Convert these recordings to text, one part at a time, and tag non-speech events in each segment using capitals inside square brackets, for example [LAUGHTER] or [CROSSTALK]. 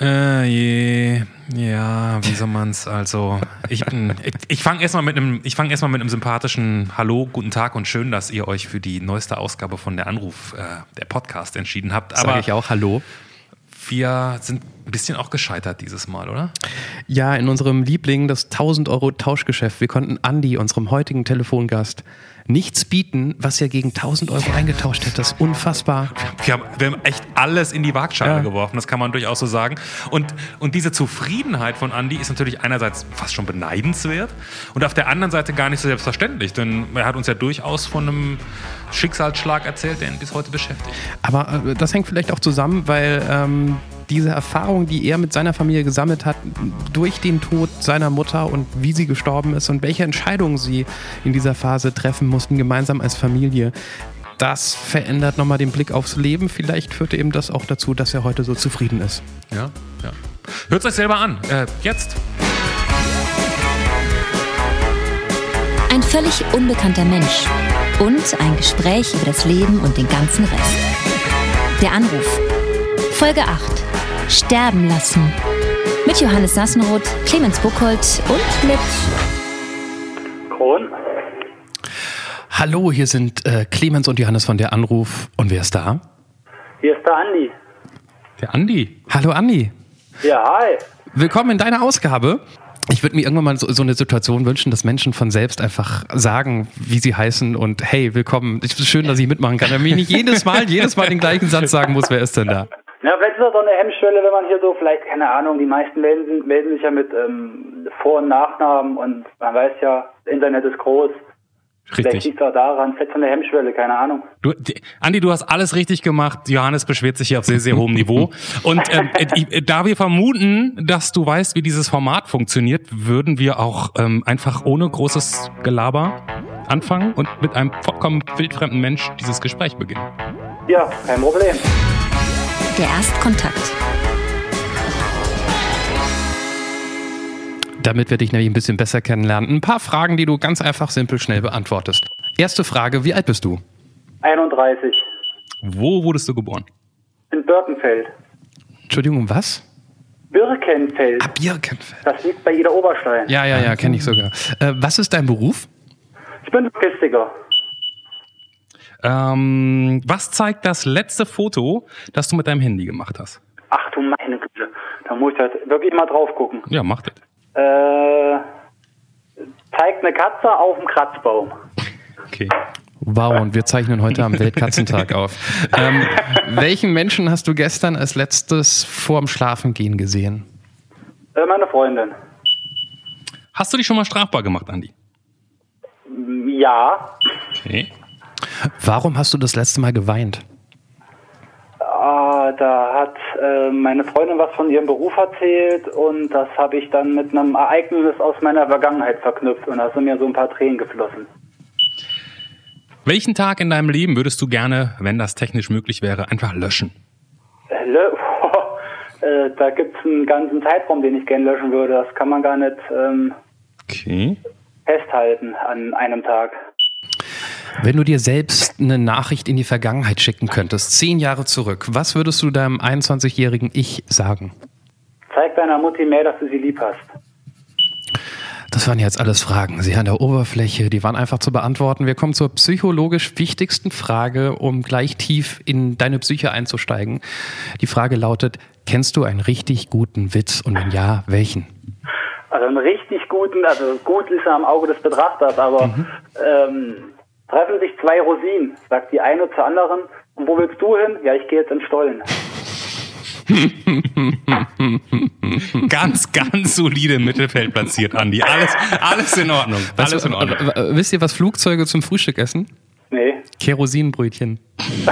Äh, je, ja, wie soll man's? Also, ich ich, ich fange erstmal mit einem, ich fange erstmal mit einem sympathischen Hallo, guten Tag und schön, dass ihr euch für die neueste Ausgabe von der Anruf, äh, der Podcast entschieden habt. Aber Sag ich auch Hallo. Wir sind ein bisschen auch gescheitert dieses Mal, oder? Ja, in unserem Liebling, das 1000 Euro Tauschgeschäft. Wir konnten Andy, unserem heutigen Telefongast, nichts bieten, was er gegen 1000 Euro eingetauscht hätte. Das ist unfassbar. Wir haben, wir haben echt alles in die Waagschale ja. geworfen, das kann man durchaus so sagen. Und, und diese Zufriedenheit von Andy ist natürlich einerseits fast schon beneidenswert und auf der anderen Seite gar nicht so selbstverständlich, denn er hat uns ja durchaus von einem Schicksalsschlag erzählt, der ihn bis heute beschäftigt. Aber äh, das hängt vielleicht auch zusammen, weil ähm, diese Erfahrung, die er mit seiner Familie gesammelt hat, durch den Tod seiner Mutter und wie sie gestorben ist und welche Entscheidungen sie in dieser Phase treffen mussten, gemeinsam als Familie, das verändert nochmal den Blick aufs Leben. Vielleicht führte eben das auch dazu, dass er heute so zufrieden ist. Ja, ja. Hört euch selber an. Äh, jetzt. Ein völlig unbekannter Mensch und ein Gespräch über das Leben und den ganzen Rest. Der Anruf. Folge 8. Sterben lassen. Mit Johannes Sassenroth, Clemens Buchholz und mit Kron. Hallo, hier sind äh, Clemens und Johannes von der Anruf. Und wer ist da? Hier ist der Andi. Der Andi. Hallo Andi. Ja, hi. Willkommen in deiner Ausgabe. Ich würde mir irgendwann mal so, so, eine Situation wünschen, dass Menschen von selbst einfach sagen, wie sie heißen und hey, willkommen. Es ist schön, dass ich mitmachen kann. Damit ich nicht jedes Mal, jedes Mal den gleichen Satz sagen muss, wer ist denn da? Ja, vielleicht ist das so eine Hemmschwelle, wenn man hier so vielleicht, keine Ahnung, die meisten melden, melden sich ja mit ähm, Vor- und Nachnamen und man weiß ja, das Internet ist groß. Richtig. Vielleicht liegt auch daran, vielleicht von der Hemmschwelle, keine Ahnung. Du, Andi, du hast alles richtig gemacht. Johannes beschwert sich hier auf sehr, sehr hohem Niveau. Und ähm, [LAUGHS] äh, da wir vermuten, dass du weißt, wie dieses Format funktioniert, würden wir auch ähm, einfach ohne großes Gelaber anfangen und mit einem vollkommen wildfremden Mensch dieses Gespräch beginnen. Ja, kein Problem. Der Erstkontakt. Damit wir dich nämlich ein bisschen besser kennenlernen. Ein paar Fragen, die du ganz einfach, simpel, schnell beantwortest. Erste Frage, wie alt bist du? 31. Wo wurdest du geboren? In Birkenfeld. Entschuldigung, was? Birkenfeld. Ah, Birkenfeld. Das liegt bei Ida Oberstein. Ja, ja, ja, kenne ich sogar. Äh, was ist dein Beruf? Ich bin Logistiker. Ähm, was zeigt das letzte Foto, das du mit deinem Handy gemacht hast? Ach du meine Güte. Da muss ich halt wirklich mal drauf gucken. Ja, mach das. Äh, zeigt eine Katze auf dem Kratzbaum. Okay. Wow, und wir zeichnen heute am Weltkatzentag auf. [LAUGHS] Ähm, welchen Menschen hast du gestern als letztes vorm Schlafengehen gesehen? Äh, meine Freundin. Hast du dich schon mal strafbar gemacht, Andi? Ja. Okay. Warum hast du das letzte Mal geweint? Ah, da hat äh, meine Freundin was von ihrem Beruf erzählt und das habe ich dann mit einem Ereignis aus meiner Vergangenheit verknüpft und da sind mir so ein paar Tränen geflossen. Welchen Tag in deinem Leben würdest du gerne, wenn das technisch möglich wäre, einfach löschen? Äh, lö [LAUGHS] äh, da gibt es einen ganzen Zeitraum, den ich gerne löschen würde. Das kann man gar nicht ähm, okay. festhalten an einem Tag. Wenn du dir selbst eine Nachricht in die Vergangenheit schicken könntest, zehn Jahre zurück, was würdest du deinem 21-jährigen Ich sagen? Zeig deiner Mutti mehr, dass du sie lieb hast. Das waren jetzt alles Fragen. Sie an der Oberfläche, die waren einfach zu beantworten. Wir kommen zur psychologisch wichtigsten Frage, um gleich tief in deine Psyche einzusteigen. Die Frage lautet, kennst du einen richtig guten Witz und wenn ja, welchen? Also einen richtig guten, also gut ist er am Auge des Betrachters, aber mhm. ähm, Treffen sich zwei Rosinen, sagt die eine zur anderen. Und wo willst du hin? Ja, ich gehe jetzt in Stollen. [LAUGHS] ganz, ganz solide Mittelfeld platziert, Andi. Alles, alles in Ordnung. Alles in Ordnung. Wisst ihr, was Flugzeuge zum Frühstück essen? Nee. Kerosinbrötchen. [LAUGHS]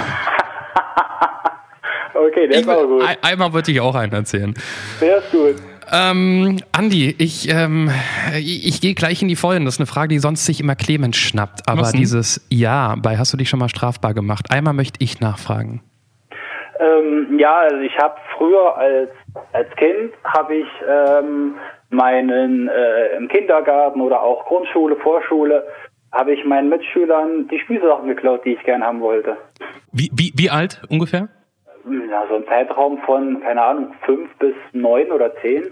okay, der ich, ist auch gut. Einmal wollte ich auch einen erzählen. Der ist gut. Ähm, Andi, ich, ähm, ich, ich gehe gleich in die Vollen. Das ist eine Frage, die sonst sich immer Clemens schnappt. Aber dieses Ja, bei hast du dich schon mal strafbar gemacht? Einmal möchte ich nachfragen. Ähm, ja, also ich habe früher als, als Kind habe ich ähm, meinen äh, im Kindergarten oder auch Grundschule, Vorschule habe ich meinen Mitschülern die Spielsachen geklaut, die ich gern haben wollte. Wie, wie, wie alt ungefähr? Ja, so ein Zeitraum von, keine Ahnung, fünf bis neun oder zehn.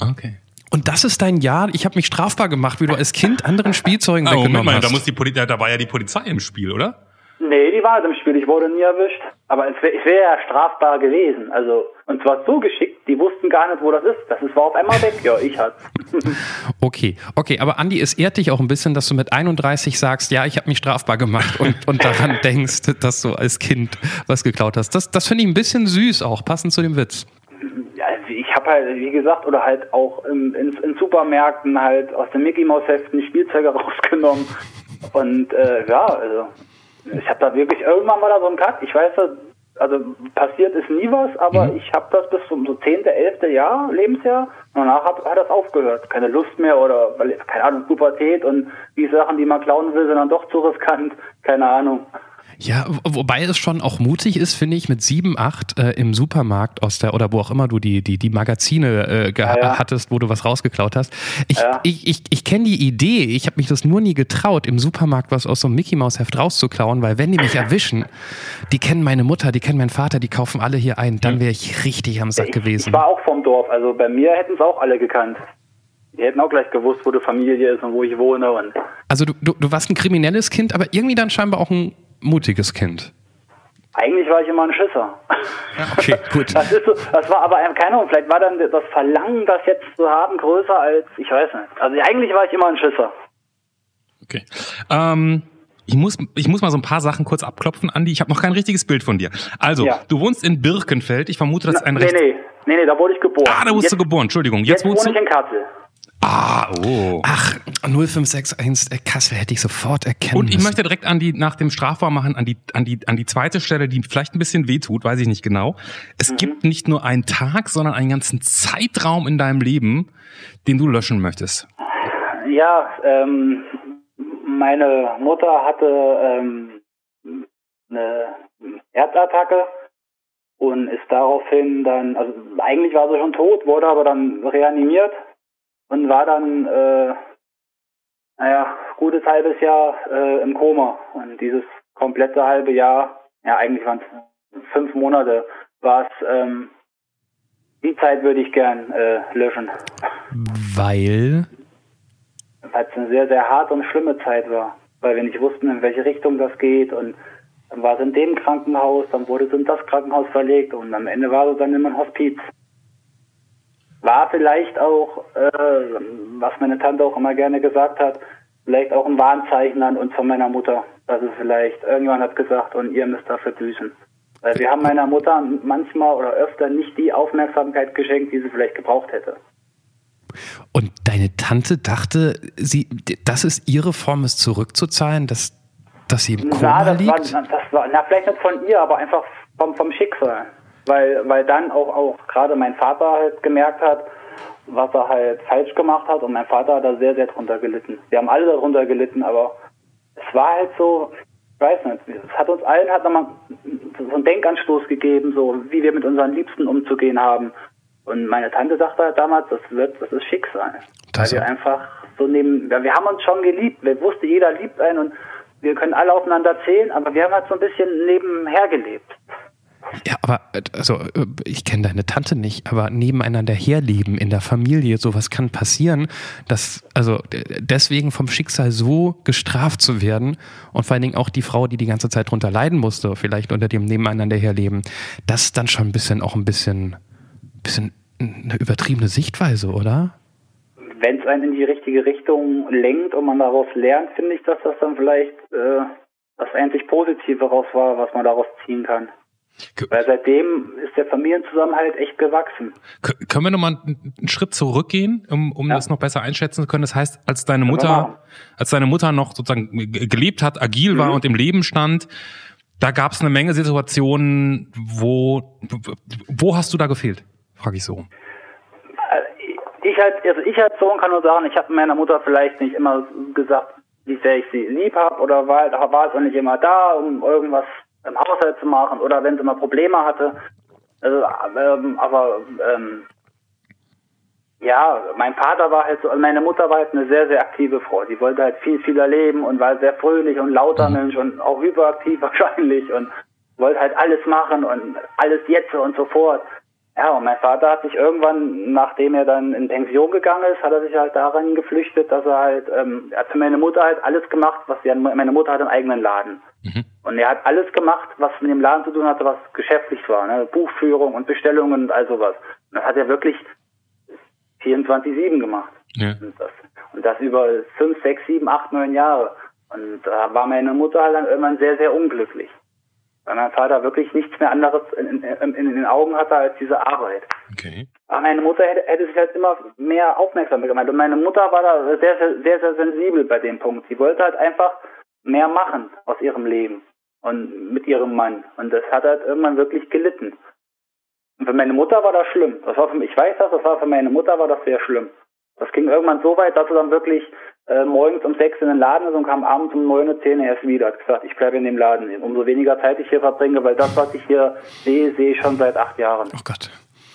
Okay. Und das ist dein Jahr. Ich habe mich strafbar gemacht, wie du als Kind anderen Spielzeugen oh, weggenommen Moment mal, hast. Da, muss die Polizei, da war ja die Polizei im Spiel, oder? Nee, die war im Spiel. Ich wurde nie erwischt. Aber es wäre wär ja strafbar gewesen. Also, und zwar so geschickt, die wussten gar nicht, wo das ist. Das ist war auf einmal weg. Ja, ich halt. [LAUGHS] okay, okay. Aber Andi, es ehrt dich auch ein bisschen, dass du mit 31 sagst, ja, ich habe mich strafbar gemacht und, und daran [LAUGHS] denkst, dass du als Kind was geklaut hast. Das, das finde ich ein bisschen süß auch, passend zu dem Witz. Ja, ich habe halt, wie gesagt, oder halt auch in, in, in Supermärkten halt aus den Mickey Mouse Heften die Spielzeuge [LAUGHS] rausgenommen. Und äh, ja, also ich habe da wirklich, irgendwann war da so ein Cut, ich weiß, also passiert ist nie was, aber mhm. ich habe das bis zum so 10., 11. Jahr, Lebensjahr, danach hat, hat das aufgehört. Keine Lust mehr oder, keine Ahnung, Pubertät und die Sachen, die man klauen will, sind dann doch zu riskant, keine Ahnung. Ja, wobei es schon auch mutig ist, finde ich, mit sieben, acht äh, im Supermarkt aus der oder wo auch immer du die die die Magazine äh, ja, ja. hattest, wo du was rausgeklaut hast. Ich ja. ich, ich, ich kenne die Idee. Ich habe mich das nur nie getraut, im Supermarkt was aus so einem Mickey Maus Heft rauszuklauen, weil wenn die mich erwischen, die kennen meine Mutter, die kennen meinen Vater, die kaufen alle hier ein, dann wäre ich richtig am Sack ich, gewesen. Ich war auch vom Dorf, also bei mir hätten es auch alle gekannt. Die hätten auch gleich gewusst, wo die Familie ist und wo ich wohne. Und also du, du, du warst ein kriminelles Kind, aber irgendwie dann scheinbar auch ein mutiges Kind? Eigentlich war ich immer ein Schisser. Okay, gut. Das, ist so, das war aber, keine Ahnung, vielleicht war dann das Verlangen, das jetzt zu haben, größer als, ich weiß nicht. Also eigentlich war ich immer ein Schisser. Okay. Ähm, ich muss, ich muss mal so ein paar Sachen kurz abklopfen, Andi. Ich habe noch kein richtiges Bild von dir. Also, ja. du wohnst in Birkenfeld. Ich vermute, das ist ein Na, Nee, nee, nee, nee, da wurde ich geboren. Ah, da wurdest jetzt, du geboren. Entschuldigung. Jetzt, jetzt wohnst wohne du? ich in Kassel. Ah, oh. Ach, 0561 äh, Kassel hätte ich sofort erkennen Und ich müssen. möchte direkt an die, nach dem Strafbar machen, an die, an die, an die zweite Stelle, die vielleicht ein bisschen wehtut, weiß ich nicht genau. Es mhm. gibt nicht nur einen Tag, sondern einen ganzen Zeitraum in deinem Leben, den du löschen möchtest. Ja, ähm, meine Mutter hatte ähm, eine Herzattacke und ist daraufhin dann, also eigentlich war sie schon tot, wurde aber dann reanimiert und war dann, äh, naja, gutes halbes Jahr äh, im Koma. Und dieses komplette halbe Jahr, ja eigentlich waren es fünf Monate, war es, ähm, die Zeit würde ich gern äh, löschen. Weil? Weil es eine sehr, sehr harte und schlimme Zeit war. Weil wir nicht wussten, in welche Richtung das geht und dann war es in dem Krankenhaus, dann wurde es in das Krankenhaus verlegt und am Ende war es dann immer ein Hospiz war vielleicht auch, äh, was meine Tante auch immer gerne gesagt hat, vielleicht auch ein Warnzeichen an uns von meiner Mutter, dass es vielleicht irgendjemand hat gesagt und ihr müsst dafür büßen. Weil wir haben meiner Mutter manchmal oder öfter nicht die Aufmerksamkeit geschenkt, die sie vielleicht gebraucht hätte. Und deine Tante dachte, sie, das ist ihre Form, es zurückzuzahlen, dass, dass sie im Koma na, das liegt? War, das war, na, vielleicht nicht von ihr, aber einfach vom, vom Schicksal weil, weil dann auch, auch gerade mein Vater halt gemerkt hat, was er halt falsch gemacht hat und mein Vater hat da sehr, sehr drunter gelitten. Wir haben alle darunter gelitten, aber es war halt so, ich weiß nicht, es hat uns allen hat nochmal so einen Denkanstoß gegeben, so wie wir mit unseren Liebsten umzugehen haben. Und meine Tante sagte halt damals, das wird, das ist Schicksal. Das weil wir einfach so neben, wir haben uns schon geliebt, wir wussten, jeder liebt einen und wir können alle aufeinander zählen, aber wir haben halt so ein bisschen nebenher gelebt. Ja, aber also ich kenne deine Tante nicht, aber nebeneinander herleben in der Familie, sowas kann passieren, dass also deswegen vom Schicksal so gestraft zu werden und vor allen Dingen auch die Frau, die die ganze Zeit drunter leiden musste, vielleicht unter dem nebeneinander herleben, das ist dann schon ein bisschen auch ein bisschen bisschen eine übertriebene Sichtweise, oder? Wenn es einen in die richtige Richtung lenkt und man daraus lernt, finde ich, dass das dann vielleicht äh, das einzig Positive raus war, was man daraus ziehen kann. Weil seitdem ist der Familienzusammenhalt echt gewachsen. können wir nochmal einen Schritt zurückgehen, um, um ja. das noch besser einschätzen zu können? Das heißt, als deine Mutter, als deine Mutter noch sozusagen gelebt hat, agil mhm. war und im Leben stand, da gab es eine Menge Situationen, wo, wo hast du da gefehlt? Frage ich so. Äh, ich als, also ich als Sohn kann nur sagen, ich habe meiner Mutter vielleicht nicht immer gesagt, wie sehr ich sie lieb habe oder war, war es auch nicht immer da, um irgendwas im Haushalt zu machen oder wenn sie mal Probleme hatte. Also, ähm, aber ähm, ja, mein Vater war halt so, also meine Mutter war halt eine sehr, sehr aktive Frau. Die wollte halt viel, viel erleben und war sehr fröhlich und lauter mhm. Mensch und auch hyperaktiv [LAUGHS] wahrscheinlich. Und wollte halt alles machen und alles jetzt und sofort. Ja, und mein Vater hat sich irgendwann, nachdem er dann in Pension gegangen ist, hat er sich halt daran geflüchtet, dass er halt, ähm, er hat für meine Mutter halt alles gemacht, was sie, meine Mutter hat einen eigenen Laden. Mhm. Und er hat alles gemacht, was mit dem Laden zu tun hatte, was geschäftlich war, ne? Buchführung und Bestellungen und all sowas. Und das hat er wirklich 24-7 gemacht. Ja. Und, das, und das über 5, 6, 7, 8, 9 Jahre. Und da war meine Mutter halt dann irgendwann sehr, sehr unglücklich. Weil mein Vater wirklich nichts mehr anderes in, in, in den Augen hatte als diese Arbeit. Okay. Aber meine Mutter hätte, hätte sich halt immer mehr Aufmerksamkeit gemacht. Und meine Mutter war da sehr, sehr, sehr, sehr sensibel bei dem Punkt. Sie wollte halt einfach mehr machen aus ihrem Leben und mit ihrem Mann. Und das hat halt irgendwann wirklich gelitten. Und für meine Mutter war das schlimm. Das war für mich, ich weiß das, das war für meine Mutter war das sehr schlimm. Das ging irgendwann so weit, dass sie dann wirklich äh, morgens um sechs in den Laden ist und kam abends um neun, zehn erst wieder. Hat gesagt, ich bleibe in dem Laden. Umso weniger Zeit ich hier verbringe, weil das, was ich hier sehe, sehe ich schon seit acht Jahren. Oh Gott.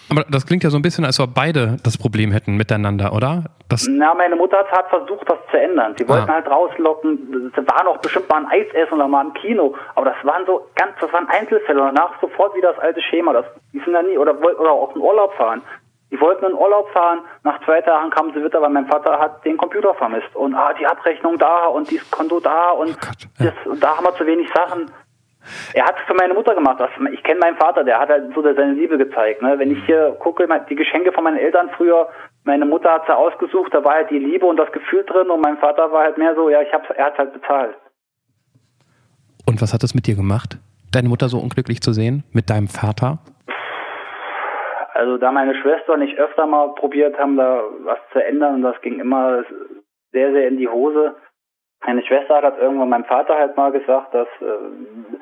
Aber das klingt ja so ein bisschen, als ob beide das Problem hätten miteinander, oder? Das Na, meine Mutter hat versucht, das zu ändern. Sie wollten ah. halt rauslocken. Sie waren auch bestimmt mal ein Eis essen oder mal im Kino. Aber das waren so ganz, das waren Einzelfälle. Und danach sofort wieder das alte Schema. Das, die sind da nie, oder, oder auch in Urlaub fahren. Die wollten in Urlaub fahren, nach zwei Tagen kamen sie wieder, weil mein Vater hat den Computer vermisst. Und ah, die Abrechnung da und dieses Konto da und, oh Gott, ja. das, und da haben wir zu wenig Sachen. Er hat es für meine Mutter gemacht. Ich kenne meinen Vater, der hat halt so seine Liebe gezeigt. Ne? Wenn ich hier gucke, die Geschenke von meinen Eltern früher, meine Mutter hat sie ausgesucht, da war halt die Liebe und das Gefühl drin und mein Vater war halt mehr so, ja, ich hab's, er hat halt bezahlt. Und was hat das mit dir gemacht? Deine Mutter so unglücklich zu sehen? Mit deinem Vater? Also da meine Schwester und ich öfter mal probiert haben, da was zu ändern und das ging immer sehr, sehr in die Hose. Meine Schwester hat irgendwann meinem Vater halt mal gesagt, dass, äh,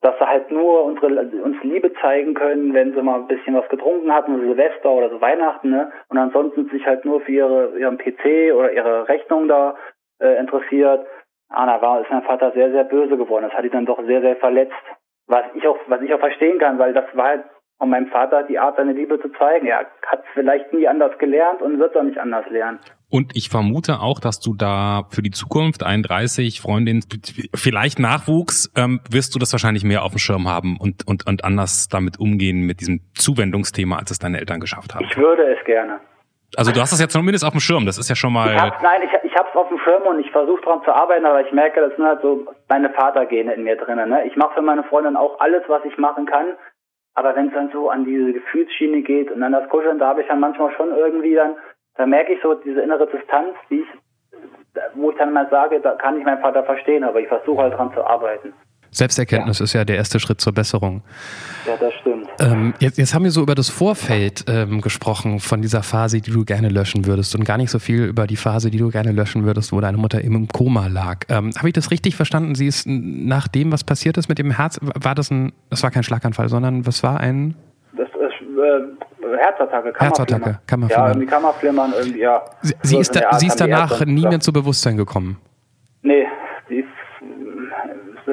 dass sie halt nur unsere, uns Liebe zeigen können, wenn sie mal ein bisschen was getrunken hatten, so Silvester oder so Weihnachten, ne? Und ansonsten sich halt nur für ihre, ihren PC oder ihre Rechnung da äh, interessiert. Ah, da war, ist mein Vater sehr, sehr böse geworden. Das hat ihn dann doch sehr, sehr verletzt. Was ich auch, was ich auch verstehen kann, weil das war halt und meinem Vater die Art, seine Liebe zu zeigen. Er hat vielleicht nie anders gelernt und wird es auch nicht anders lernen. Und ich vermute auch, dass du da für die Zukunft 31 Freundin, vielleicht Nachwuchs, ähm, wirst du das wahrscheinlich mehr auf dem Schirm haben und, und, und anders damit umgehen mit diesem Zuwendungsthema, als es deine Eltern geschafft haben. Ich würde es gerne. Also du hast das jetzt zumindest auf dem Schirm, das ist ja schon mal... Ich hab, nein, ich, ich habe es auf dem Schirm und ich versuche daran zu arbeiten, aber ich merke, das sind halt so meine Vatergene in mir drinnen. Ne? Ich mache für meine Freundin auch alles, was ich machen kann aber wenn es dann so an diese Gefühlsschiene geht und an das Kuscheln, da habe ich dann manchmal schon irgendwie dann, da merke ich so diese innere Distanz, die ich, wo ich dann mal sage, da kann ich meinen Vater verstehen, aber ich versuche halt dran zu arbeiten. Selbsterkenntnis ja. ist ja der erste Schritt zur Besserung. Ja, das stimmt. Ähm, jetzt, jetzt haben wir so über das Vorfeld ähm, gesprochen von dieser Phase, die du gerne löschen würdest und gar nicht so viel über die Phase, die du gerne löschen würdest, wo deine Mutter eben im Koma lag. Ähm, Habe ich das richtig verstanden? Sie ist nach dem, was passiert ist mit dem Herz, war das ein, das war kein Schlaganfall, sondern was war ein? Das ist äh, Herzattacke, Kammerflimmern. Herzattacke, Kammerflimmern. Ja, irgendwie Kammerflimmern, irgendwie, ja. Sie, sie ist, da, sie ist danach nie mehr zu Bewusstsein gekommen? Nee,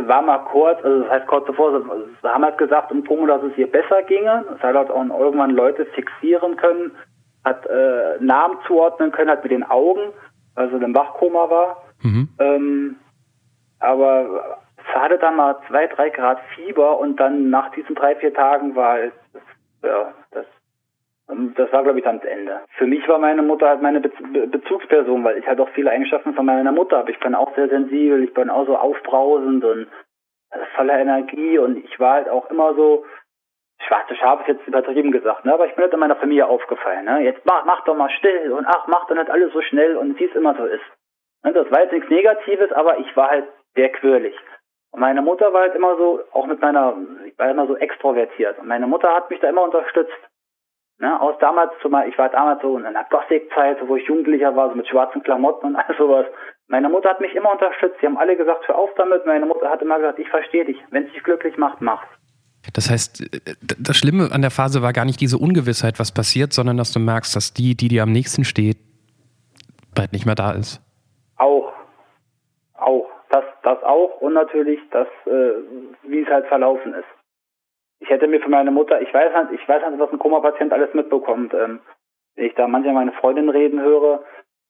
war mal kurz, also das heißt kurz zuvor, sie haben halt gesagt im Punkt, dass es ihr besser ginge. Es hat halt auch irgendwann Leute fixieren können, hat äh, Namen zuordnen können, hat mit den Augen, also im Wachkoma war. Mhm. Ähm, aber es hatte dann mal zwei, drei Grad Fieber und dann nach diesen drei, vier Tagen war halt, ja, das das war, glaube ich, dann das Ende. Für mich war meine Mutter halt meine Be Bezugsperson, weil ich halt auch viele Eigenschaften von meiner Mutter habe. Ich bin auch sehr sensibel, ich bin auch so aufbrausend und voller Energie und ich war halt auch immer so, schwarze Schaf ist jetzt übertrieben gesagt, ne? aber ich bin halt in meiner Familie aufgefallen. Ne? Jetzt mach, mach doch mal still und ach, mach doch nicht alles so schnell und wie es immer so ist. Ne? Das war jetzt nichts Negatives, aber ich war halt sehr quirlig. Und meine Mutter war halt immer so, auch mit meiner, ich war immer so extrovertiert. Und meine Mutter hat mich da immer unterstützt. Ne, aus damals, zumal ich war damals so in einer Gothic-Zeit, wo ich Jugendlicher war, so mit schwarzen Klamotten und all sowas. Meine Mutter hat mich immer unterstützt. Sie haben alle gesagt, hör auf damit. Meine Mutter hat immer gesagt, ich verstehe dich. Wenn es dich glücklich macht, mach's. Das heißt, das Schlimme an der Phase war gar nicht diese Ungewissheit, was passiert, sondern dass du merkst, dass die, die dir am nächsten steht, bald nicht mehr da ist. Auch. Auch. Das, das auch und natürlich das, äh, wie es halt verlaufen ist ich hätte mir für meine Mutter, ich weiß halt, ich weiß halt, was ein Koma-Patient alles mitbekommt. Ähm, wenn ich da manchmal meine Freundin reden höre,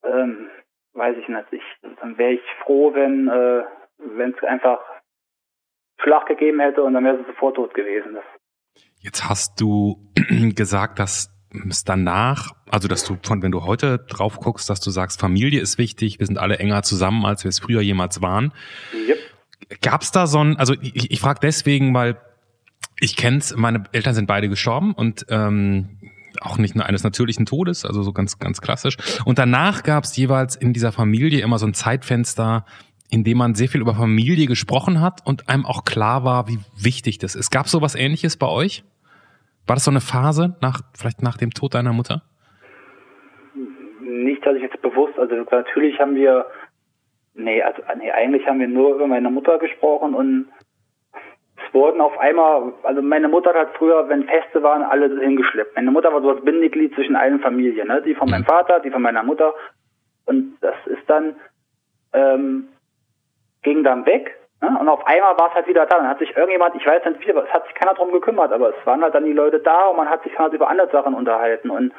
ähm, weiß ich nicht, ich, dann wäre ich froh, wenn äh, wenn es einfach Schlag gegeben hätte und dann wäre sie sofort tot gewesen. Jetzt hast du [CLEARS THROAT] gesagt, dass es danach, also dass du von, wenn du heute drauf guckst, dass du sagst, Familie ist wichtig, wir sind alle enger zusammen, als wir es früher jemals waren. Yep. Gab es da so ein, also ich, ich frage deswegen, weil ich kenn's, meine Eltern sind beide gestorben und ähm, auch nicht nur eines natürlichen Todes, also so ganz, ganz klassisch. Und danach gab es jeweils in dieser Familie immer so ein Zeitfenster, in dem man sehr viel über Familie gesprochen hat und einem auch klar war, wie wichtig das ist. Gab es sowas ähnliches bei euch? War das so eine Phase nach, vielleicht nach dem Tod deiner Mutter? Nicht, dass ich jetzt bewusst, also natürlich haben wir, nee, also nee, eigentlich haben wir nur über meine Mutter gesprochen und wurden auf einmal, also meine Mutter hat früher, wenn Feste waren, alle hingeschleppt. Meine Mutter war so das Bindeglied zwischen allen Familien, ne? Die von meinem mhm. Vater, die von meiner Mutter. Und das ist dann, ähm, ging dann weg. Ne? Und auf einmal war es halt wieder da. Dann hat sich irgendjemand, ich weiß nicht wie, es hat sich keiner drum gekümmert, aber es waren halt dann die Leute da und man hat sich halt über andere Sachen unterhalten. Und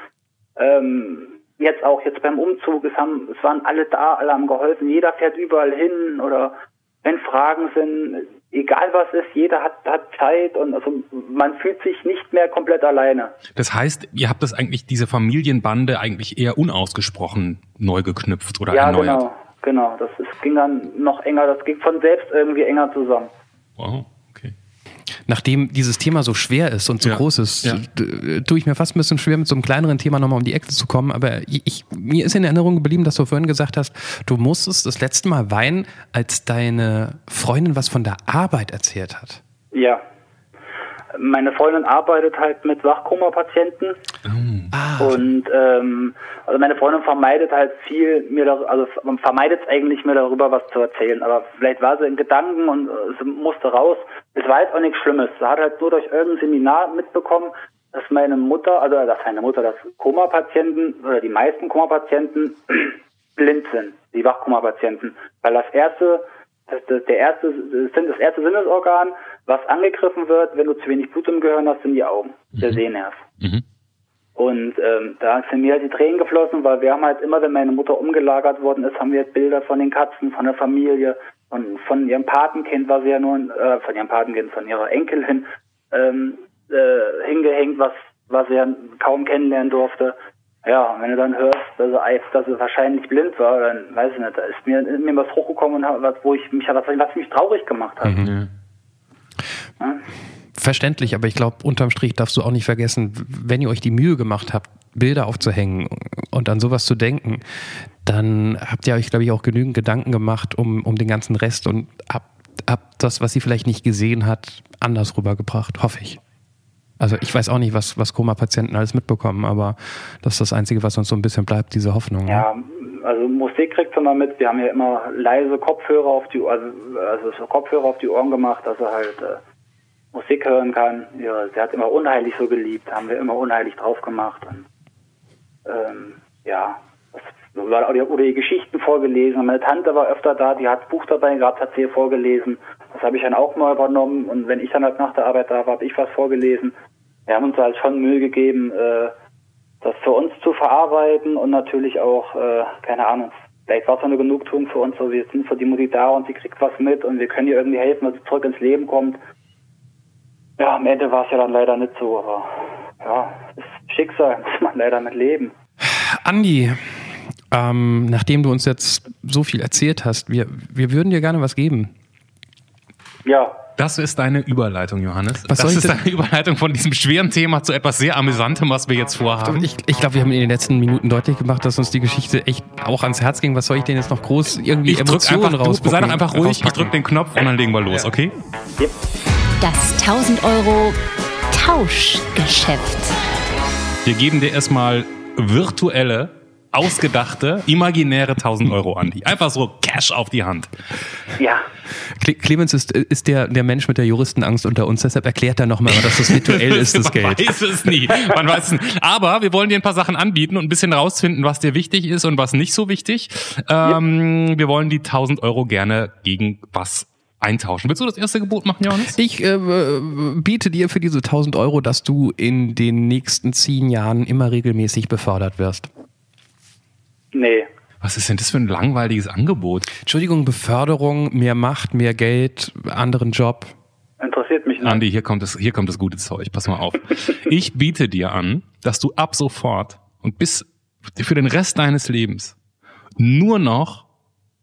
ähm, jetzt auch jetzt beim Umzug, es haben, es waren alle da, alle haben geholfen, jeder fährt überall hin oder wenn Fragen sind, egal was ist, jeder hat, hat Zeit und also man fühlt sich nicht mehr komplett alleine. Das heißt, ihr habt das eigentlich, diese Familienbande eigentlich eher unausgesprochen neu geknüpft oder ja, erneuert? Genau, genau. Das ist, ging dann noch enger, das ging von selbst irgendwie enger zusammen. Wow nachdem dieses Thema so schwer ist und so ja. groß ist, ja. tue ich mir fast ein bisschen schwer, mit so einem kleineren Thema nochmal um die Ecke zu kommen. Aber ich, mir ist in Erinnerung geblieben, dass du vorhin gesagt hast, du musstest das letzte Mal weinen, als deine Freundin was von der Arbeit erzählt hat. Ja. Meine Freundin arbeitet halt mit Wachkoma-Patienten oh. ah. und ähm, also meine Freundin vermeidet halt viel mir also vermeidet es eigentlich mir darüber was zu erzählen, aber vielleicht war sie in Gedanken und äh, sie musste raus. Es war jetzt auch nichts Schlimmes. Sie hat halt nur durch irgendein Seminar mitbekommen, dass meine Mutter, also dass meine Mutter, dass Koma-Patienten oder die meisten Koma-Patienten [CLEARS THROAT] blind sind, die Wachkoma-Patienten, weil das erste das, das, der erste, das, das erste Sinnesorgan, was angegriffen wird, wenn du zu wenig Blut im Gehirn hast, sind die Augen, mhm. der Sehnerv. Mhm. Und ähm, da sind mir halt die Tränen geflossen, weil wir haben halt immer, wenn meine Mutter umgelagert worden ist, haben wir halt Bilder von den Katzen, von der Familie, von, von ihrem Patenkind, was sie ja nur, äh, von ihrem Patenkind, von ihrer Enkelin ähm, äh, hingehängt, was, was sie ja kaum kennenlernen durfte. Ja, wenn du dann hörst, dass er, dass er wahrscheinlich blind war, dann weiß ich nicht, da ist mir, ist mir was hochgekommen, was, wo ich mich, was, was mich traurig gemacht hat. Mhm. Verständlich, aber ich glaube, unterm Strich darfst du auch nicht vergessen, wenn ihr euch die Mühe gemacht habt, Bilder aufzuhängen und an sowas zu denken, dann habt ihr euch, glaube ich, auch genügend Gedanken gemacht um, um den ganzen Rest und habt, habt das, was sie vielleicht nicht gesehen hat, anders rübergebracht, hoffe ich. Also ich weiß auch nicht, was, was Koma-Patienten alles mitbekommen, aber das ist das Einzige, was uns so ein bisschen bleibt, diese Hoffnung. Ne? Ja, also Musik kriegt sie mal mit. Wir haben ja immer leise Kopfhörer auf die also, also so Kopfhörer auf die Ohren gemacht, dass er halt äh, Musik hören kann. Ja, sie hat immer unheilig so geliebt, haben wir immer unheilig drauf gemacht. Und, ähm, ja, oder, oder die Geschichten vorgelesen. Meine Tante war öfter da, die hat das Buch dabei gehabt, hat sie ihr vorgelesen. Das habe ich dann auch mal übernommen. Und wenn ich dann halt nach der Arbeit da war, habe ich was vorgelesen. Wir haben uns halt schon Mühe gegeben, äh, das für uns zu verarbeiten und natürlich auch, äh, keine Ahnung, vielleicht war es eine Genugtuung für uns, so wir sind für die Mutti da und sie kriegt was mit und wir können ihr irgendwie helfen, dass sie zurück ins Leben kommt. Ja, am Ende war es ja dann leider nicht so, aber ja, ist Schicksal, [LAUGHS] muss man leider mit leben. Andi, ähm, nachdem du uns jetzt so viel erzählt hast, wir, wir würden dir gerne was geben. Ja. Das ist deine Überleitung, Johannes. Was das ist deine Überleitung von diesem schweren Thema zu etwas sehr Amüsantem, was wir jetzt vorhaben. Ich, ich glaube, wir haben in den letzten Minuten deutlich gemacht, dass uns die Geschichte echt auch ans Herz ging. Was soll ich denn jetzt noch groß irgendwie ich Emotionen raus? Sei doch einfach ruhig, ich drück den Knopf und dann legen wir los, ja. okay? Das 1000 Euro Tauschgeschäft. Wir geben dir erstmal virtuelle ausgedachte, imaginäre 1000 Euro an. Einfach so Cash auf die Hand. Ja. Clemens ist, ist der, der Mensch mit der Juristenangst unter uns, deshalb erklärt er nochmal, dass das virtuell [LAUGHS] ist, das Geld. Man weiß es nie. Man weiß es nicht. Aber wir wollen dir ein paar Sachen anbieten und ein bisschen rausfinden, was dir wichtig ist und was nicht so wichtig. Ähm, ja. Wir wollen die 1000 Euro gerne gegen was eintauschen. Willst du das erste Gebot machen, Johannes? Ich äh, biete dir für diese 1000 Euro, dass du in den nächsten zehn Jahren immer regelmäßig befördert wirst. Nee. Was ist denn das für ein langweiliges Angebot? Entschuldigung, Beförderung, mehr Macht, mehr Geld, anderen Job. interessiert mich nicht. Andi, hier kommt das, hier kommt das gute Zeug. Pass mal auf. [LAUGHS] ich biete dir an, dass du ab sofort und bis für den Rest deines Lebens nur noch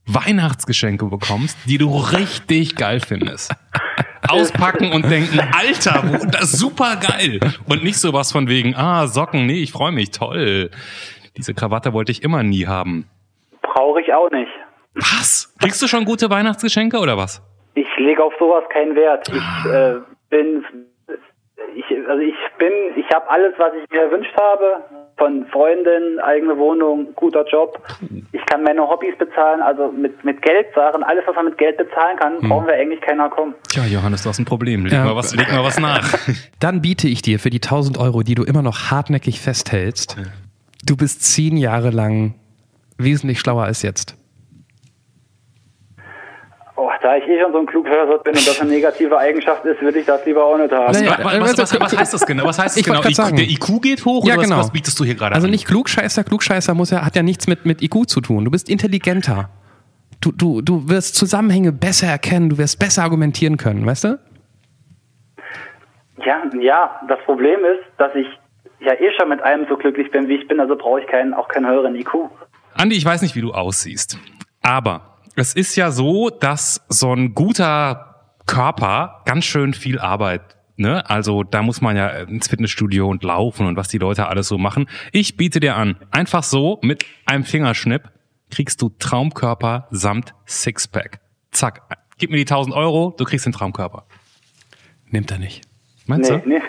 Weihnachtsgeschenke bekommst, die du richtig geil findest. Auspacken und denken, Alter, das ist super geil. Und nicht sowas von wegen, ah, Socken, nee, ich freue mich, toll. Diese Krawatte wollte ich immer nie haben. Brauche ich auch nicht. Was? Kriegst du schon gute Weihnachtsgeschenke oder was? Ich lege auf sowas keinen Wert. Ich ah. äh, bin, ich, also ich bin, ich habe alles, was ich mir erwünscht habe. Von Freundin, eigene Wohnung, guter Job. Ich kann meine Hobbys bezahlen, also mit, mit Geldsachen, alles, was man mit Geld bezahlen kann, hm. brauchen wir eigentlich keiner kommen. Tja, Johannes, du hast ein Problem. Leg, ja. mal, was, leg mal was nach. [LAUGHS] Dann biete ich dir für die 1000 Euro, die du immer noch hartnäckig festhältst, du bist zehn Jahre lang wesentlich schlauer als jetzt. Da ich eh schon so ein Klugscheißer bin und das eine negative Eigenschaft ist, würde ich das lieber auch nicht haben. Naja, was, was, was, was, heißt das genau? Was heißt das genau? IQ, der IQ geht hoch ja, oder genau. was, bietest du hier gerade Also an? nicht Klugscheißer, Klugscheißer muss ja, hat ja nichts mit, mit IQ zu tun. Du bist intelligenter. Du, du, du wirst Zusammenhänge besser erkennen, du wirst besser argumentieren können, weißt du? Ja, ja, das Problem ist, dass ich ja eh schon mit allem so glücklich bin, wie ich bin, also brauche ich keinen, auch keinen höheren IQ. Andi, ich weiß nicht, wie du aussiehst, aber es ist ja so, dass so ein guter Körper ganz schön viel Arbeit Ne? Also da muss man ja ins Fitnessstudio und laufen und was die Leute alles so machen. Ich biete dir an, einfach so mit einem Fingerschnipp kriegst du Traumkörper samt Sixpack. Zack, gib mir die 1000 Euro, du kriegst den Traumkörper. Nimmt er nicht. Meinst nee, du? Nee.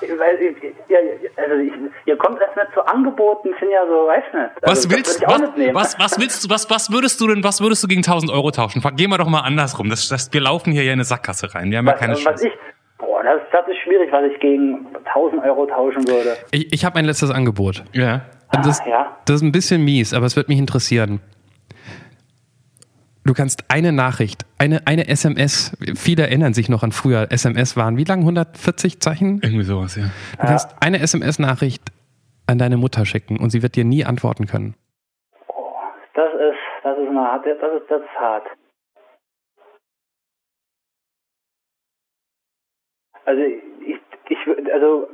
Weil, ja, also ich, ihr kommt erst nicht zu Angeboten, sind ja so, weiß nicht. Also, was willst was, was, was willst du, was, was würdest du denn, was würdest du gegen 1000 Euro tauschen? Gehen wir doch mal andersrum. Das, das, wir laufen hier ja in eine Sackgasse rein. Wir haben was, ja keine Chance. Was ich, boah, das, das ist schwierig, was ich gegen 1000 Euro tauschen würde. Ich, ich habe ein letztes Angebot. Ja. Das, ah, ja. das ist ein bisschen mies, aber es wird mich interessieren. Du kannst eine Nachricht, eine, eine SMS, viele erinnern sich noch an früher, SMS waren wie lang? 140 Zeichen? Irgendwie sowas, ja. Du kannst eine SMS-Nachricht an deine Mutter schicken und sie wird dir nie antworten können. Oh, das ist, das ist, eine, das ist, das ist hart. Also ich, ich, also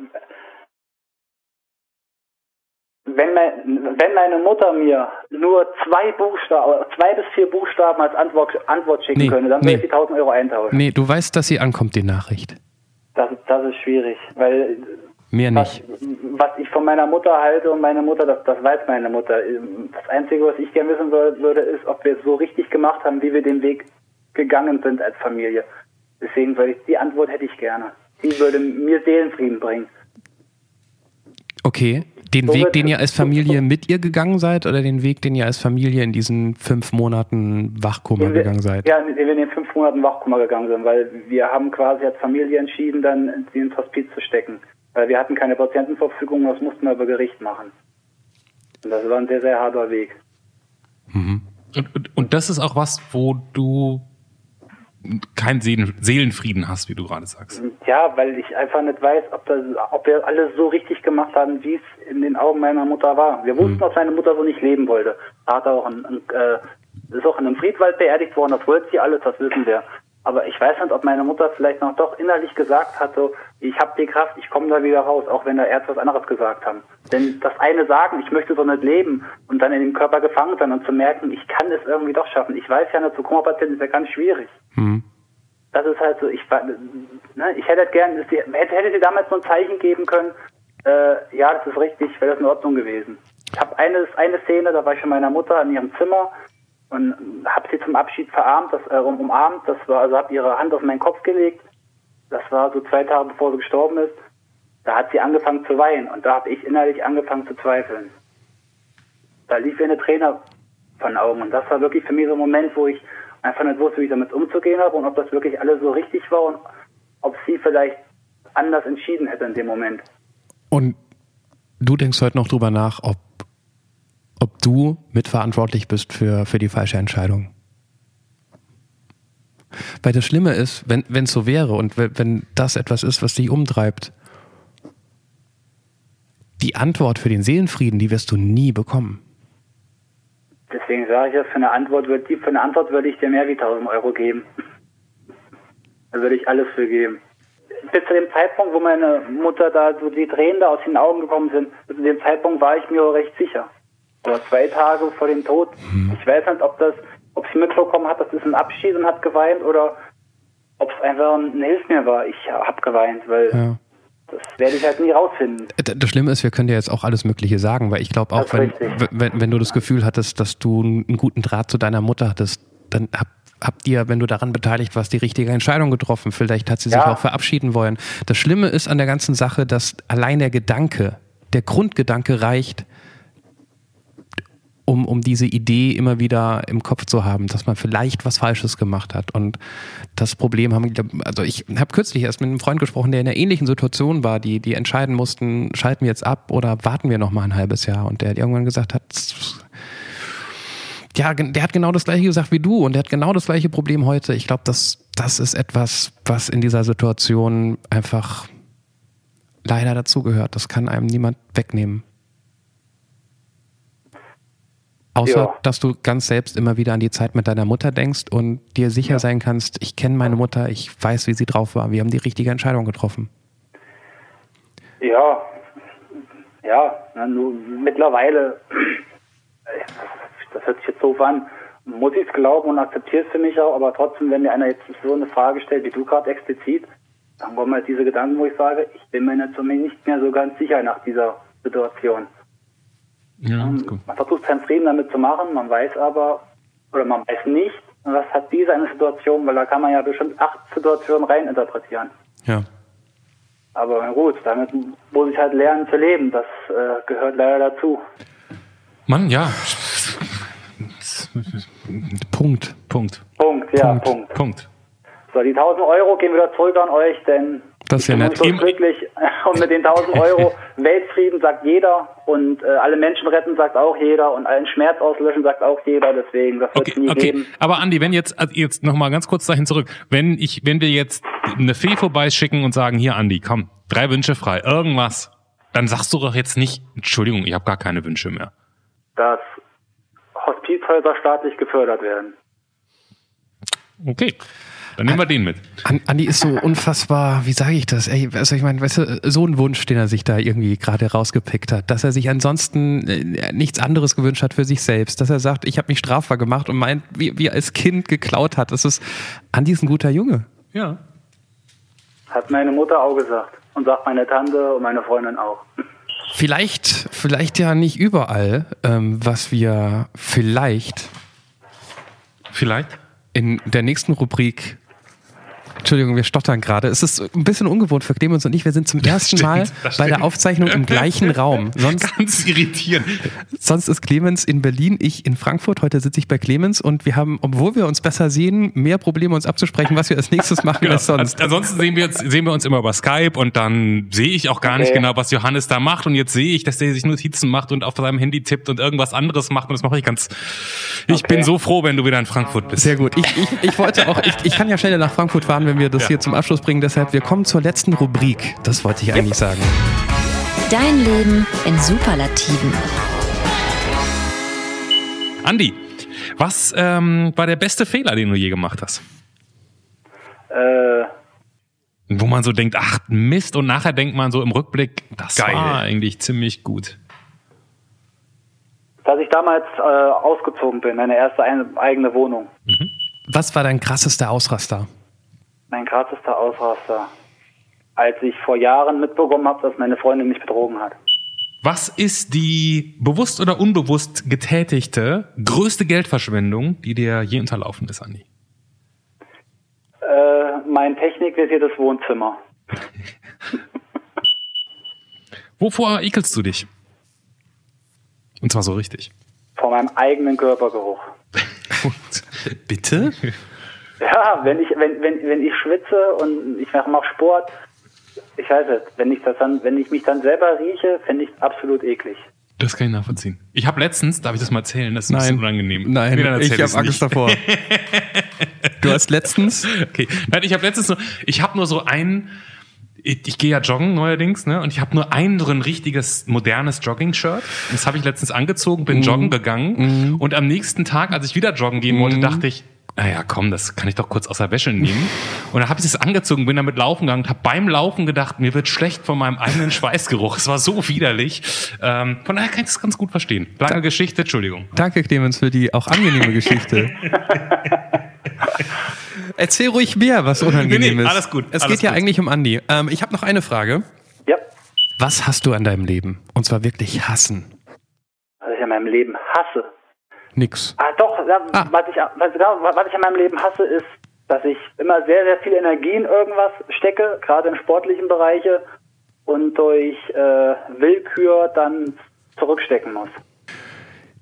wenn, mein, wenn meine Mutter mir nur zwei Buchstaben, zwei bis vier Buchstaben als Antwort, Antwort schicken nee, könnte, dann nee. würde ich die 1000 Euro eintauschen. Nee, du weißt, dass sie ankommt, die Nachricht. Das, das ist schwierig, weil Mehr nicht. Was, was ich von meiner Mutter halte und meine Mutter, das, das weiß meine Mutter. Das Einzige, was ich gerne wissen würde, ist, ob wir es so richtig gemacht haben, wie wir den Weg gegangen sind als Familie. Deswegen würde ich, die Antwort hätte ich gerne. Die würde mir Seelenfrieden bringen. Okay. Den Weg, den ihr als Familie mit ihr gegangen seid oder den Weg, den ihr als Familie in diesen fünf Monaten Wachkummer wir, gegangen seid? Ja, den wir in den fünf Monaten Wachkummer gegangen sind, weil wir haben quasi als Familie entschieden, dann sie ins Hospiz zu stecken. Weil wir hatten keine Patientenverfügung, das mussten wir über Gericht machen. Und das war ein sehr, sehr harter Weg. Mhm. Und, und, und das ist auch was, wo du keinen Seelenfrieden hast, wie du gerade sagst. Ja, weil ich einfach nicht weiß, ob, das, ob wir alles so richtig gemacht haben, wie es in den Augen meiner Mutter war. Wir wussten, mhm. dass meine Mutter so nicht leben wollte. Da hat auch ein, ein äh, ist auch in einem Friedwald beerdigt worden, das wollte sie alles, das wissen wir. Aber ich weiß nicht, ob meine Mutter vielleicht noch doch innerlich gesagt hat, so, ich habe die Kraft, ich komme da wieder raus, auch wenn da Ärzte was anderes gesagt haben. Denn das eine sagen, ich möchte so nicht leben und dann in dem Körper gefangen sein und zu merken, ich kann es irgendwie doch schaffen. Ich weiß ja nicht, Koma-Patienten ist ja ganz schwierig. Mhm. Das ist halt so, ich, ne, ich hätte gern, hätte, hätte sie damals so ein Zeichen geben können, äh, ja, das ist richtig, wäre das in Ordnung gewesen. Ich habe eine, eine Szene, da war ich schon meiner Mutter in ihrem Zimmer und habe sie zum Abschied verarmt, das, äh, umarmt. Das war, also habe ihre Hand auf meinen Kopf gelegt. Das war so zwei Tage bevor sie gestorben ist. Da hat sie angefangen zu weinen und da habe ich innerlich angefangen zu zweifeln. Da lief mir eine Träne von Augen und das war wirklich für mich so ein Moment, wo ich einfach nicht wusste, wie ich damit umzugehen habe und ob das wirklich alles so richtig war und ob sie vielleicht anders entschieden hätte in dem Moment. Und du denkst heute noch drüber nach, ob ob du mitverantwortlich bist für, für die falsche Entscheidung. Weil das Schlimme ist, wenn es so wäre und wenn, das etwas ist, was dich umtreibt, die Antwort für den Seelenfrieden, die wirst du nie bekommen. Deswegen sage ich ja, für eine Antwort, für eine Antwort würde ich dir mehr wie 1000 Euro geben. Da würde ich alles für geben. bis zu dem Zeitpunkt, wo meine Mutter da so die Tränen da aus den Augen gekommen sind, bis zu dem Zeitpunkt war ich mir recht sicher. Oder zwei Tage vor dem Tod. Hm. Ich weiß nicht, ob das, ob sie mitbekommen hat, dass es ein Abschied und hat geweint oder ob es einfach ein Hilf mir war. Ich habe geweint, weil ja. das werde ich halt nie rausfinden. Das Schlimme ist, wir können dir jetzt auch alles Mögliche sagen, weil ich glaube auch, wenn, wenn, wenn du das Gefühl hattest, dass du einen guten Draht zu deiner Mutter hattest, dann hab, habt ihr, wenn du daran beteiligt warst, die richtige Entscheidung getroffen. Vielleicht hat sie sich ja. auch verabschieden wollen. Das Schlimme ist an der ganzen Sache, dass allein der Gedanke, der Grundgedanke reicht, um, um diese Idee immer wieder im Kopf zu haben, dass man vielleicht was Falsches gemacht hat. Und das Problem haben, also ich habe kürzlich erst mit einem Freund gesprochen, der in einer ähnlichen Situation war, die, die entscheiden mussten, schalten wir jetzt ab oder warten wir noch mal ein halbes Jahr. Und der irgendwann gesagt hat, ja, der hat genau das gleiche gesagt wie du und der hat genau das gleiche Problem heute. Ich glaube, das, das ist etwas, was in dieser Situation einfach leider dazugehört. Das kann einem niemand wegnehmen. Außer, ja. dass du ganz selbst immer wieder an die Zeit mit deiner Mutter denkst und dir sicher ja. sein kannst, ich kenne meine Mutter, ich weiß, wie sie drauf war. Wir haben die richtige Entscheidung getroffen. Ja, ja, na, nur mittlerweile, das hört sich jetzt so an, muss ich es glauben und akzeptiere es für mich auch, aber trotzdem, wenn mir einer jetzt so eine Frage stellt, wie du gerade explizit, dann kommen halt diese Gedanken, wo ich sage, ich bin mir nicht mehr so ganz sicher nach dieser Situation. Ja, ähm, man versucht seinen Frieden damit zu machen, man weiß aber, oder man weiß nicht, was hat diese eine Situation, weil da kann man ja bestimmt acht Situationen reininterpretieren. Ja. Aber gut, damit muss ich halt lernen zu leben. Das äh, gehört leider dazu. Mann, ja. [LAUGHS] Punkt. Punkt. Punkt, ja, Punkt. Punkt. Punkt. So, die 1000 Euro gehen wieder zurück an euch, denn das ist ja nett. So glücklich. [LAUGHS] Und mit den 1000 Euro [LAUGHS] Weltfrieden sagt jeder und äh, alle Menschen retten sagt auch jeder und allen Schmerz auslöschen sagt auch jeder. Deswegen, das wird okay, nie okay. geben. Aber Andi, wenn jetzt, also jetzt nochmal ganz kurz dahin zurück. Wenn ich, wenn wir jetzt eine Fee vorbeischicken und sagen, hier Andi, komm, drei Wünsche frei, irgendwas, dann sagst du doch jetzt nicht, Entschuldigung, ich habe gar keine Wünsche mehr. Dass Hospizhäuser staatlich gefördert werden. Okay. Dann nehmen wir den mit. Andi ist so unfassbar, wie sage ich das? Ey, also ich meine, weißt du, so ein Wunsch, den er sich da irgendwie gerade rausgepickt hat, dass er sich ansonsten äh, nichts anderes gewünscht hat für sich selbst, dass er sagt, ich habe mich strafbar gemacht und meint, wie, wie er als Kind geklaut hat. Das ist, Andi ist ein guter Junge. Ja. Hat meine Mutter auch gesagt und sagt meine Tante und meine Freundin auch. Vielleicht, vielleicht ja nicht überall, ähm, was wir vielleicht, vielleicht in der nächsten Rubrik Entschuldigung, wir stottern gerade. Es ist ein bisschen ungewohnt für Clemens und ich. Wir sind zum ersten Mal bei der Aufzeichnung im gleichen Raum. Sonst, [LAUGHS] Ganz irritierend. Sonst ist Clemens in Berlin, ich in Frankfurt. Heute sitze ich bei Clemens und wir haben, obwohl wir uns besser sehen, mehr Probleme, uns abzusprechen, was wir als nächstes [LAUGHS] machen genau. als sonst. Ansonsten sehen wir, jetzt, sehen wir uns immer über Skype und dann sehe ich auch gar okay. nicht genau, was Johannes da macht. Und jetzt sehe ich, dass der sich Notizen macht und auf seinem Handy tippt und irgendwas anderes macht. Und das mache ich ganz. Ich okay. bin so froh, wenn du wieder in Frankfurt bist. Sehr gut. Ich, ich, ich wollte auch, ich, ich kann ja schneller nach Frankfurt fahren, wenn wir das ja. hier zum Abschluss bringen. Deshalb, wir kommen zur letzten Rubrik. Das wollte ich eigentlich yep. sagen. Dein Leben in Superlativen. Andi, was ähm, war der beste Fehler, den du je gemacht hast? Äh. Wo man so denkt, ach Mist, und nachher denkt man so im Rückblick, das Geil. war eigentlich ziemlich gut. Dass ich damals äh, ausgezogen bin, meine erste eigene Wohnung. Mhm. Was war dein krassester Ausraster? Mein krassester Ausraster, als ich vor Jahren mitbekommen habe, dass meine Freundin mich betrogen hat. Was ist die bewusst oder unbewusst getätigte größte Geldverschwendung, die dir je unterlaufen ist, Andi? Äh, mein technikvisiertes Wohnzimmer. [LAUGHS] Wovor ekelst du dich? Und zwar so richtig. Vor meinem eigenen Körpergeruch. [LAUGHS] Bitte? [LAUGHS] [LAUGHS] Ja, wenn ich, wenn, wenn, wenn ich schwitze und ich mache Sport, ich weiß es, wenn ich das dann, wenn ich mich dann selber rieche, finde ich es absolut eklig. Das kann ich nachvollziehen. Ich habe letztens, darf ich das mal erzählen? Das ist ein Nein. bisschen unangenehm. Nein, ich habe Angst davor. [LAUGHS] du hast letztens. Okay. Nein, ich habe letztens nur, ich habe nur so ein, ich, ich gehe ja joggen neuerdings, ne? Und ich habe nur ein so ein richtiges modernes Jogging-Shirt. Das habe ich letztens angezogen, bin mm. joggen gegangen. Mm. Und am nächsten Tag, als ich wieder joggen gehen wollte, mm. dachte ich, naja, komm, das kann ich doch kurz aus der Wäsche nehmen. Und dann habe ich es angezogen, bin damit laufen gegangen und habe beim Laufen gedacht, mir wird schlecht von meinem eigenen [LAUGHS] Schweißgeruch. Es war so widerlich. Ähm, von daher kann ich das ganz gut verstehen. Lange Geschichte, Entschuldigung. Danke, Clemens, für die auch angenehme Geschichte. [LAUGHS] Erzähl ruhig mehr, was unangenehm Nee, nee, ist. alles gut, Es alles geht ja gut. eigentlich um Andi. Ähm, ich habe noch eine Frage. Ja, Was hast du an deinem Leben? Und zwar wirklich hassen. was ich an meinem Leben hasse. Nix. Ah, doch, ja, Ah. Was, ich, was, genau, was ich an meinem Leben hasse, ist, dass ich immer sehr, sehr viel Energie in irgendwas stecke, gerade in sportlichen Bereiche und durch äh, Willkür dann zurückstecken muss.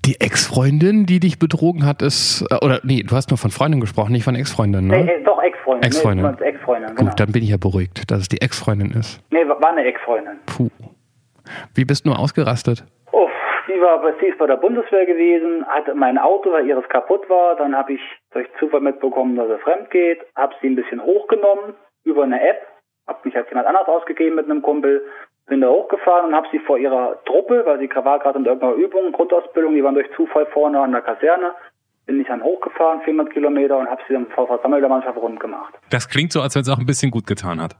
Die Ex-Freundin, die dich betrogen hat, ist. äh, Oder nee, du hast nur von Freundin gesprochen, nicht von Ex-Freundin, ne? Nee, doch, Ex-Freundin. Ex-Freundin. Nee, genau. Gut, dann bin ich ja beruhigt, dass es die Ex-Freundin ist. Nee, war eine Ex-Freundin. Puh. Wie bist du nur ausgerastet? War sie ist bei der Bundeswehr gewesen, hatte mein Auto, weil ihres kaputt war. Dann habe ich durch Zufall mitbekommen, dass er fremd geht, habe sie ein bisschen hochgenommen über eine App, habe mich als jemand anders ausgegeben mit einem Kumpel, bin da hochgefahren und habe sie vor ihrer Truppe, weil sie war gerade in irgendeiner Übung, Grundausbildung, die waren durch Zufall vorne an der Kaserne, bin ich dann hochgefahren, 400 Kilometer und habe sie dann vor versammelter Mannschaft rund gemacht. Das klingt so, als wenn es auch ein bisschen gut getan hat.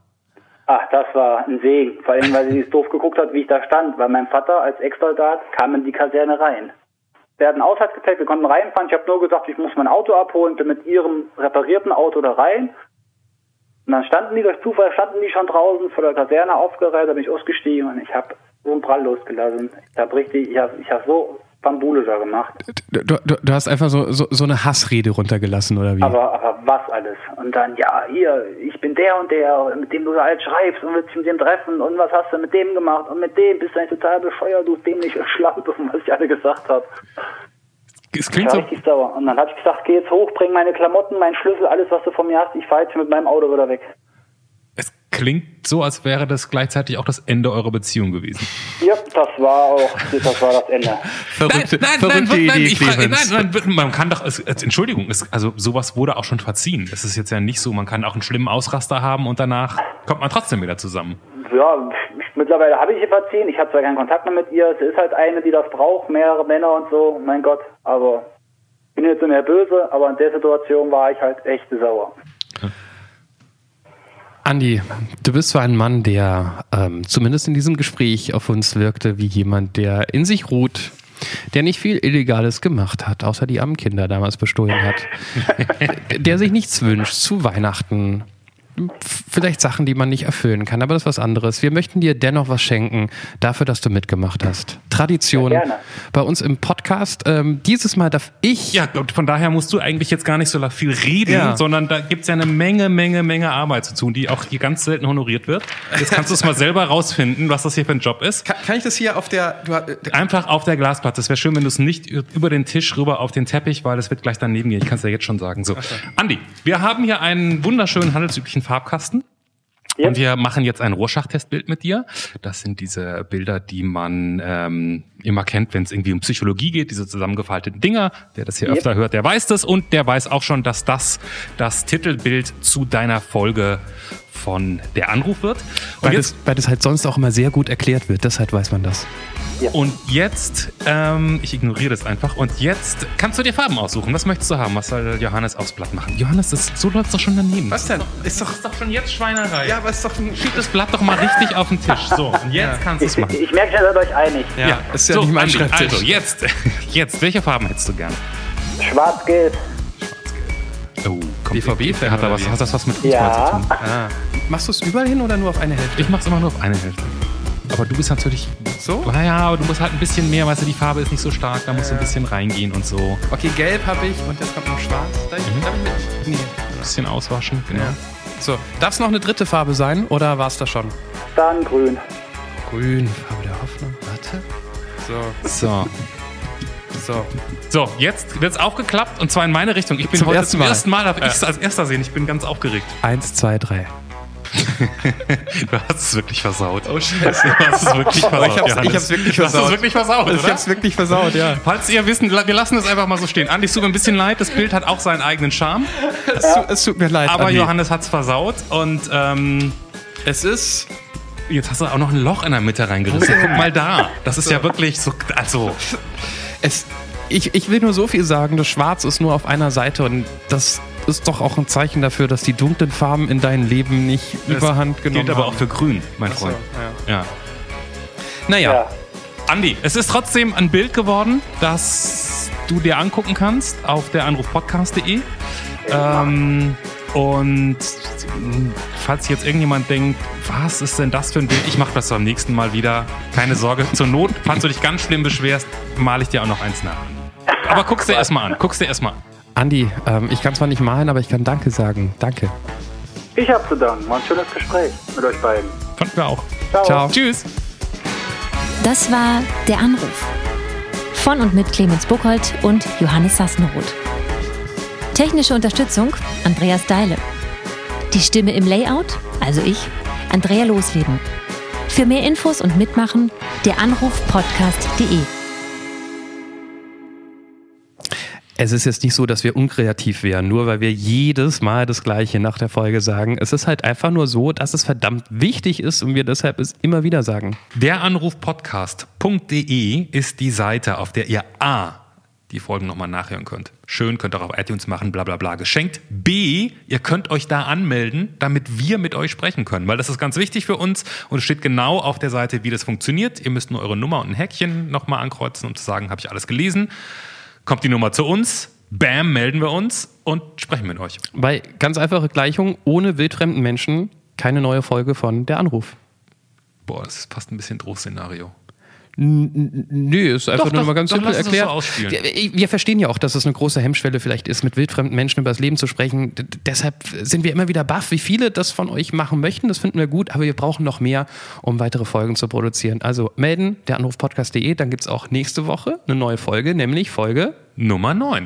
Ach, das war ein Segen. Vor allem, weil sie doof geguckt hat, wie ich da stand. Weil mein Vater als Ex-Soldat kam in die Kaserne rein. Der hat einen Aushaltsgepäck, wir konnten reinfahren. Ich habe nur gesagt, ich muss mein Auto abholen, bin mit ihrem reparierten Auto da rein. Und dann standen die durch Zufall, standen die schon draußen vor der Kaserne aufgereiht, da bin ich ausgestiegen und ich habe so einen Prall losgelassen. Ich habe richtig, ich habe ich hab so Bambule da gemacht. Du, du, du hast einfach so, so, so eine Hassrede runtergelassen, oder wie? Aber, aber was alles? Und dann, ja, hier, ich bin der und der, mit dem du da halt schreibst und willst dich mit dem treffen und was hast du mit dem gemacht und mit dem bist du eigentlich total bescheuert, du dämliche [LAUGHS] Schlampe, was ich alle gesagt habe. Es Ich klingt war so, richtig sauer. Und dann habe ich gesagt, geh jetzt hoch, bring meine Klamotten, meinen Schlüssel, alles, was du von mir hast, ich fahre jetzt mit meinem Auto wieder weg. Es klingt so, als wäre das gleichzeitig auch das Ende eurer Beziehung gewesen. Ja, das war auch, das war das Ende. verrückte, nein, verrückte nein, nein, Idee, ich frage, nein, nein, man kann doch, Entschuldigung, es, also sowas wurde auch schon verziehen. Es ist jetzt ja nicht so, man kann auch einen schlimmen Ausraster haben und danach kommt man trotzdem wieder zusammen. Ja, ich, mittlerweile habe ich ihr verziehen. Ich habe zwar keinen Kontakt mehr mit ihr. Sie ist halt eine, die das braucht, mehrere Männer und so. Mein Gott, aber ich bin jetzt nicht mehr böse, aber in der Situation war ich halt echt sauer. Andi, du bist zwar ein Mann, der ähm, zumindest in diesem Gespräch auf uns wirkte wie jemand, der in sich ruht, der nicht viel Illegales gemacht hat, außer die armen Kinder damals bestohlen hat, [LAUGHS] der sich nichts wünscht zu Weihnachten. Vielleicht Sachen, die man nicht erfüllen kann, aber das ist was anderes. Wir möchten dir dennoch was schenken, dafür, dass du mitgemacht hast. Tradition Ja, gerne. bei uns im Podcast. Ähm, dieses Mal darf ich Ja, und von daher musst du eigentlich jetzt gar nicht so viel reden, Ja. sondern da gibt's ja eine Menge, Menge, Menge Arbeit zu tun, die auch hier ganz selten honoriert wird. Jetzt kannst du es mal selber rausfinden, was das hier für ein Job ist. Kann, kann ich das hier auf der. Du, äh, Einfach auf der Glasplatte. Es wäre schön, wenn du es nicht über den Tisch rüber auf den Teppich, weil es wird gleich daneben gehen. Ich kann es ja jetzt schon sagen. So, Andi, wir haben hier einen wunderschönen handelsüblichen Farbkasten. Ja. Und wir machen jetzt ein Rorschach-Testbild mit dir. Das sind diese Bilder, die man ähm, immer kennt, wenn es irgendwie um Psychologie geht, diese zusammengefalteten Dinger. Wer das hier Yep. öfter hört, der weiß das. Und der weiß auch schon, dass das das Titelbild zu deiner Folge von Der Anruf wird. Und weil, jetzt das, weil das halt sonst auch immer sehr gut erklärt wird, deshalb weiß man das. Und jetzt, ähm, ich ignoriere das einfach. Und jetzt kannst du dir Farben aussuchen. Was möchtest du haben? Was soll Johannes aufs Blatt machen? Johannes, das, so läuft's doch schon daneben. Was denn? Ist doch. Ist doch schon jetzt Schweinerei. Ja, aber ist doch ein. Schieb das Blatt doch mal richtig auf den Tisch. So, und [LAUGHS] jetzt kannst du es Ich, machen. ich merke, ihr seid euch einig. Ja, ist ja so, nicht mein Andi, Schreibtisch. Also, jetzt, [LAUGHS] jetzt, welche Farben hättest du gern? Schwarz-Gelb. Oh, komm, BVB-Fan hat, da was, hat das was mit Fußball Ja. zu tun? Ah. Machst du es überall hin oder nur auf eine Hälfte? Ich mach's immer nur auf eine Hälfte. Aber du bist natürlich. So? Naja, aber du musst halt ein bisschen mehr, weißt du, die Farbe ist nicht so stark, da musst du ein bisschen reingehen und so. Okay, gelb habe ich und jetzt kommt noch schwarz. Ich, ich mit? Nee. Ein bisschen auswaschen, genau. Ja. So, darf es noch eine dritte Farbe sein oder war es das schon? Dann grün. Grün, Farbe der Hoffnung. Warte. So, So. so. So, jetzt wird's aufgeklappt und zwar in meine Richtung. Ich bin Zum heute ersten zum Mal. ersten Mal, darf ich es als erster sehen. Ich bin ganz aufgeregt. Eins, zwei, drei. [LAUGHS] Du hast es wirklich versaut. Oh, scheiße. Du hast es wirklich versaut. ich hab's- Johannes. ich hab's wirklich Du hast versaut. es wirklich versaut, Ich oder? hab's wirklich versaut, ja. Falls ihr wissen, wir lassen es einfach mal so stehen. Andi, es tut mir ein bisschen leid, das Bild hat auch seinen eigenen Charme. Es, tut- es tut mir leid. Aber Andi. Johannes hat's versaut und ähm, Es ist. jetzt hast du auch noch ein Loch in der Mitte reingerissen. Guck mal da. Das ist ja wirklich so, also, Es, Ich, ich will nur so viel sagen, das Schwarz ist nur auf einer Seite und das ist doch auch ein Zeichen dafür, dass die dunklen Farben in deinem Leben nicht das überhand genommen gilt aber auch für grün, mein Freund. So, ja. ja. Naja. Ja. Andi, es ist trotzdem ein Bild geworden, das du dir angucken kannst auf der Anrufpodcast.de. Ähm, und falls jetzt irgendjemand denkt, was ist denn das für ein Bild? Ich mache das beim nächsten Mal wieder. Keine Sorge. Zur Not, falls du dich ganz schlimm beschwerst, male ich dir auch noch eins nach. Aber guck's dir erstmal an. Guck's dir erstmal an. Andi, ähm, ich kann zwar nicht malen, aber ich kann Danke sagen. Danke. Ich habe zu danken. War ein schönes Gespräch mit euch beiden. Fanden wir auch. Ciao. Ciao. Tschüss. Das war Der Anruf. Von und mit Clemens Buchholz und Johannes Sassenroth. Technische Unterstützung Andreas Deile. Die Stimme im Layout, also ich, Andrea Losleben. Für mehr Infos und Mitmachen der Es ist jetzt nicht so, dass wir unkreativ wären, nur weil wir jedes Mal das Gleiche nach der Folge sagen. Es ist halt einfach nur so, dass es verdammt wichtig ist und wir deshalb es immer wieder sagen. Der Anrufpodcast.de ist die Seite, auf der ihr A die Folgen nochmal nachhören könnt. Schön, könnt ihr auch auf iTunes machen, bla bla bla. Geschenkt. B, ihr könnt euch da anmelden, damit wir mit euch sprechen können, weil das ist ganz wichtig für uns und es steht genau auf der Seite, wie das funktioniert. Ihr müsst nur eure Nummer und ein Häkchen nochmal ankreuzen, um zu sagen, habe ich alles gelesen kommt die Nummer zu uns, bam, melden wir uns und sprechen mit euch. Bei ganz einfache Gleichung, ohne wildfremden Menschen keine neue Folge von Der Anruf. Boah, das ist fast ein bisschen Drohszenario. Nö, ist einfach doch, nur doch, mal ganz simpel erklärt. So wir, wir, verstehen ja auch, dass es eine große Hemmschwelle vielleicht ist, mit wildfremden Menschen über das Leben zu sprechen. D deshalb sind wir immer wieder baff, wie viele das von euch machen möchten. Das finden wir gut, aber wir brauchen noch mehr, um weitere Folgen zu produzieren. Also melden, der Anrufpodcast.de, dann gibt es auch nächste Woche eine neue Folge, nämlich Folge Nummer 9.